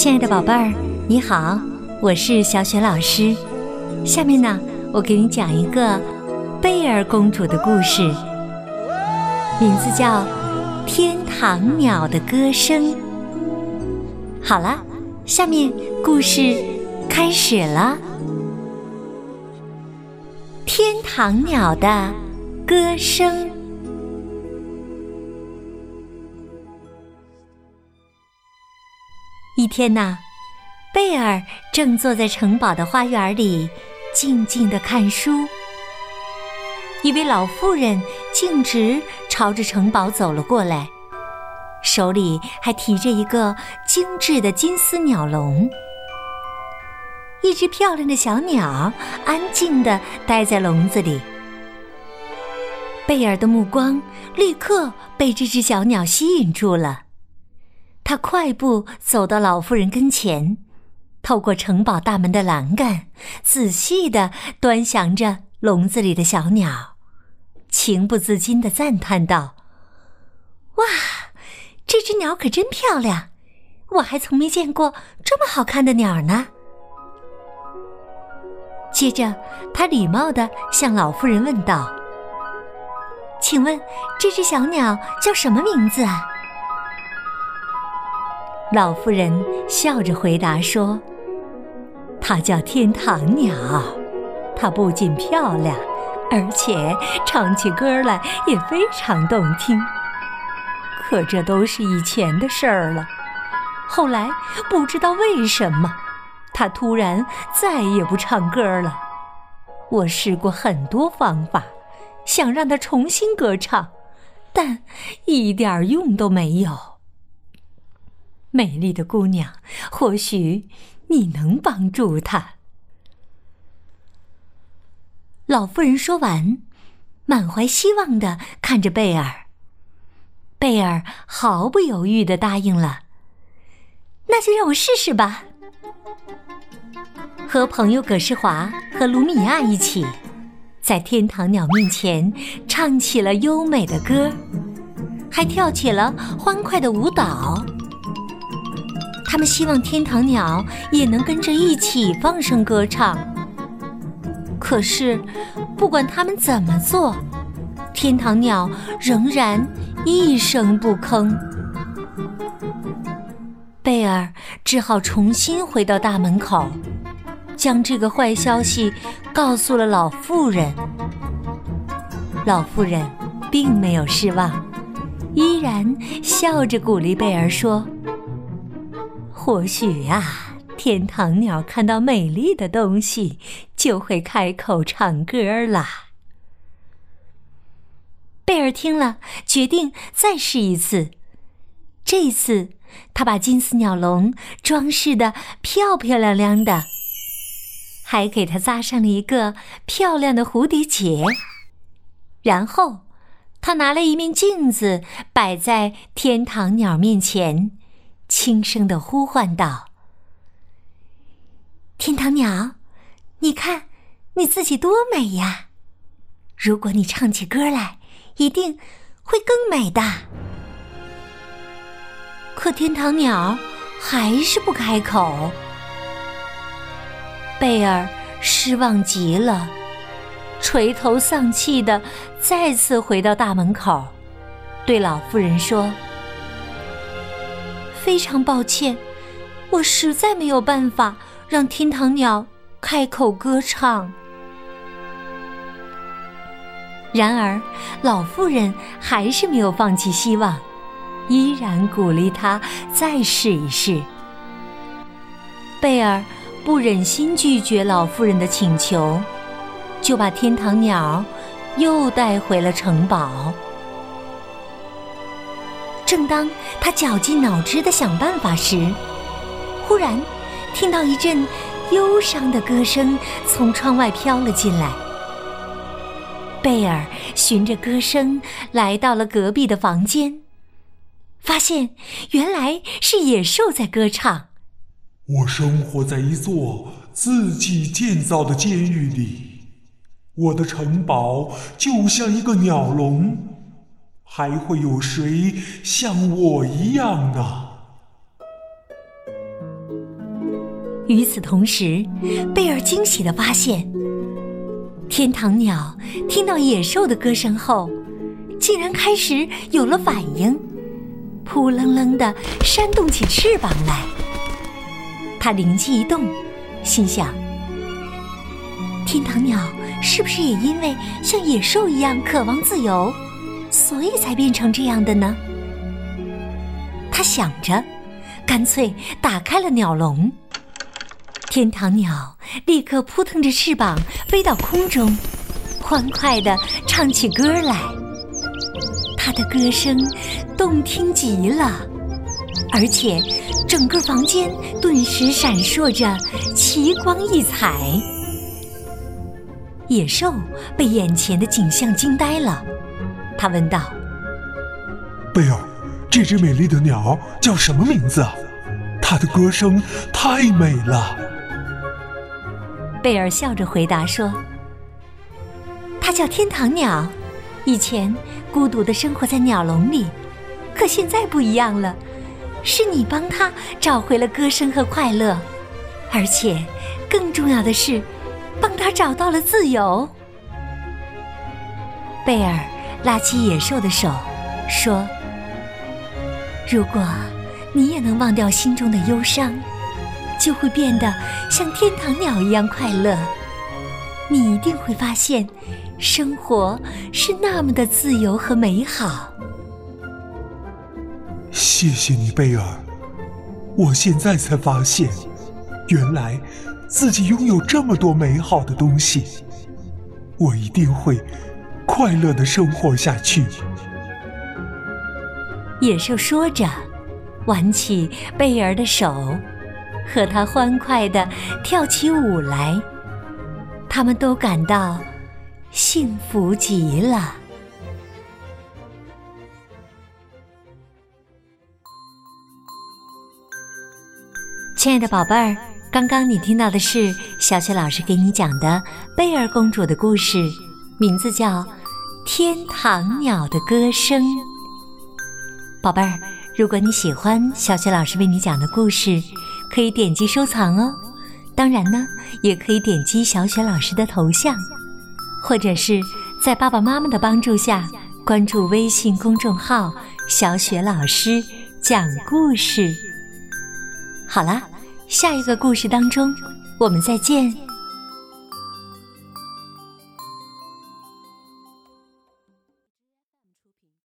亲爱的宝贝儿，你好，我是小雪老师。下面呢，我给你讲一个贝尔公主的故事，名字叫《天堂鸟的歌声》。好了，下面故事开始了，《天堂鸟的歌声》。一天呐，贝尔正坐在城堡的花园里，静静的看书。一位老妇人径直朝着城堡走了过来，手里还提着一个精致的金丝鸟笼。一只漂亮的小鸟安静的待在笼子里。贝尔的目光立刻被这只小鸟吸引住了。他快步走到老妇人跟前，透过城堡大门的栏杆，仔细地端详着笼子里的小鸟，情不自禁地赞叹道：“哇，这只鸟可真漂亮！我还从没见过这么好看的鸟呢。”接着，他礼貌地向老妇人问道：“请问这只小鸟叫什么名字啊？”老妇人笑着回答说：“它叫天堂鸟，它不仅漂亮，而且唱起歌来也非常动听。可这都是以前的事儿了。后来不知道为什么，它突然再也不唱歌了。我试过很多方法，想让它重新歌唱，但一点用都没有。”美丽的姑娘，或许你能帮助她。老妇人说完，满怀希望的看着贝尔。贝尔毫不犹豫的答应了。那就让我试试吧。和朋友葛世华和卢米亚一起，在天堂鸟面前唱起了优美的歌，还跳起了欢快的舞蹈。他们希望天堂鸟也能跟着一起放声歌唱。可是，不管他们怎么做，天堂鸟仍然一声不吭。贝尔只好重新回到大门口，将这个坏消息告诉了老妇人。老妇人并没有失望，依然笑着鼓励贝尔说。或许呀，天堂鸟看到美丽的东西，就会开口唱歌啦。贝尔听了，决定再试一次。这次，他把金丝鸟笼装饰的漂漂亮亮的，还给它扎上了一个漂亮的蝴蝶结。然后，他拿了一面镜子，摆在天堂鸟面前。轻声的呼唤道：“天堂鸟，你看你自己多美呀！如果你唱起歌来，一定会更美的。”可天堂鸟还是不开口。贝尔失望极了，垂头丧气的再次回到大门口，对老妇人说。非常抱歉，我实在没有办法让天堂鸟开口歌唱。然而，老妇人还是没有放弃希望，依然鼓励他再试一试。贝尔不忍心拒绝老妇人的请求，就把天堂鸟又带回了城堡。正当他绞尽脑汁的想办法时，忽然听到一阵忧伤的歌声从窗外飘了进来。贝尔循着歌声来到了隔壁的房间，发现原来是野兽在歌唱。我生活在一座自己建造的监狱里，我的城堡就像一个鸟笼。还会有谁像我一样呢？与此同时，贝尔惊喜地发现，天堂鸟听到野兽的歌声后，竟然开始有了反应，扑棱棱地扇动起翅膀来。他灵机一动，心想：天堂鸟是不是也因为像野兽一样渴望自由，所以才变成这样的呢？他想着，干脆打开了鸟笼。天堂鸟立刻扑腾着翅膀飞到空中，欢快地唱起歌来。它的歌声动听极了，而且整个房间顿时闪烁着奇光异彩。野兽被眼前的景象惊呆了，他问道：“贝尔，这只美丽的鸟叫什么名字？它的歌声太美了。”贝尔笑着回答说：“它叫天堂鸟，以前孤独的生活在鸟笼里，可现在不一样了，是你帮它找回了歌声和快乐，而且更重要的是，帮它找到了自由。”贝尔拉起野兽的手，说：“如果你也能忘掉心中的忧伤。”就会变得像天堂鸟一样快乐。你一定会发现，生活是那么的自由和美好。谢谢你，贝尔。我现在才发现，原来自己拥有这么多美好的东西。我一定会快乐的生活下去。野兽说着，挽起贝尔的手。和他欢快地跳起舞来，他们都感到幸福极了。亲爱的宝贝儿，刚刚你听到的是小雪老师给你讲的贝儿公主的故事，名字叫《天堂鸟的歌声》。宝贝儿，如果你喜欢小雪老师为你讲的故事，可以点击收藏哦，当然呢，也可以点击小雪老师的头像，或者是在爸爸妈妈的帮助下关注微信公众号“小雪老师讲故事”。好啦，下一个故事当中，我们再见。